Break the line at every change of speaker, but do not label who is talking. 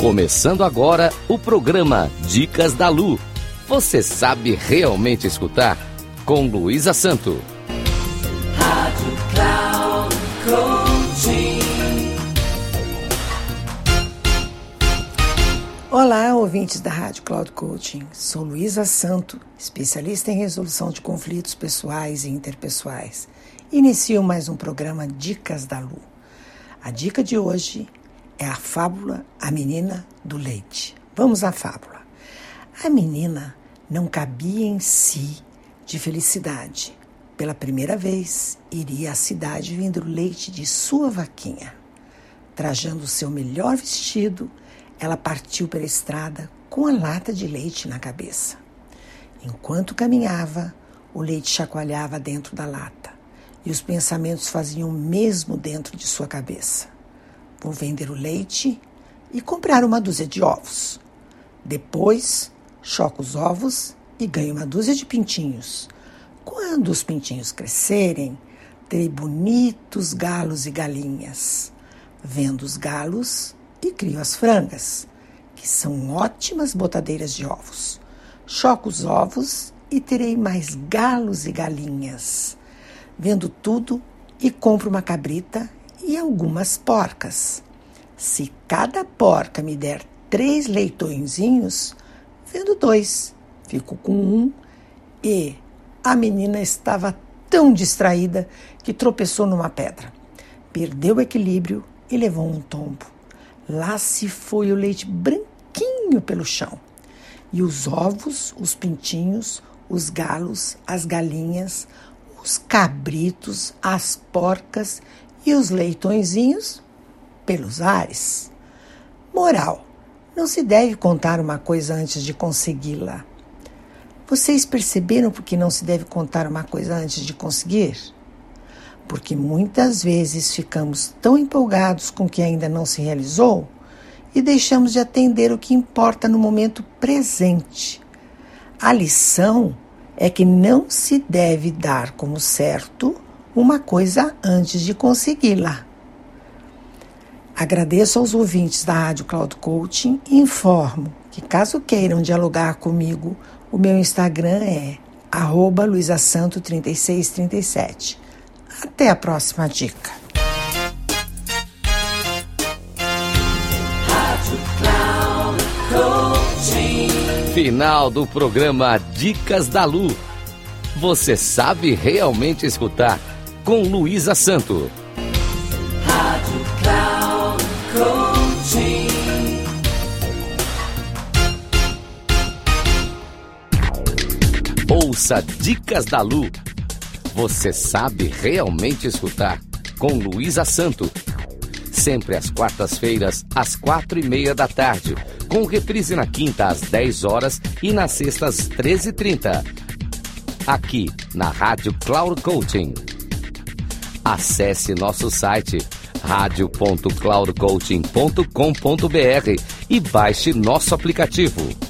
Começando agora o programa Dicas da Lu. Você sabe realmente escutar? Com Luísa Santo.
Rádio Cloud.
Olá, ouvintes da Rádio Cloud Coaching. Sou Luísa Santo, especialista em resolução de conflitos pessoais e interpessoais. Inicio mais um programa Dicas da Lu. A dica de hoje é a fábula A Menina do Leite. Vamos à fábula. A menina não cabia em si de felicidade. Pela primeira vez, iria à cidade vender o leite de sua vaquinha. Trajando seu melhor vestido, ela partiu pela estrada com a lata de leite na cabeça. Enquanto caminhava, o leite chacoalhava dentro da lata e os pensamentos faziam o mesmo dentro de sua cabeça. Vou vender o leite e comprar uma dúzia de ovos. Depois, choco os ovos e ganho uma dúzia de pintinhos. Quando os pintinhos crescerem, terei bonitos galos e galinhas. Vendo os galos e crio as frangas, que são ótimas botadeiras de ovos. Choco os ovos e terei mais galos e galinhas. Vendo tudo e compro uma cabrita e algumas porcas. Se cada porca me der três leitõezinhos, vendo dois, fico com um e a menina estava tão distraída que tropeçou numa pedra. Perdeu o equilíbrio e levou um tombo. Lá se foi o leite branquinho pelo chão. E os ovos, os pintinhos, os galos, as galinhas, os cabritos, as porcas e os leitõezinhos pelos ares. Moral: não se deve contar uma coisa antes de consegui-la. Vocês perceberam por que não se deve contar uma coisa antes de conseguir? Porque muitas vezes ficamos tão empolgados com o que ainda não se realizou e deixamos de atender o que importa no momento presente. A lição é que não se deve dar como certo uma coisa antes de consegui-la. Agradeço aos ouvintes da Rádio Cloud Coaching e informo que, caso queiram dialogar comigo, o meu Instagram é luisasanto3637. Até a próxima dica.
Final do programa Dicas da Lu. Você sabe realmente escutar? Com Luísa Santo.
Rádio Cloud.
Ouça Dicas da Lu. Você sabe realmente escutar? Com Luísa Santo. Sempre às quartas-feiras, às quatro e meia da tarde. Com reprise na quinta, às 10 horas e na sexta, às 13h30. Aqui, na Rádio Cloud Coaching. Acesse nosso site radio.cloudcoaching.com.br e baixe nosso aplicativo.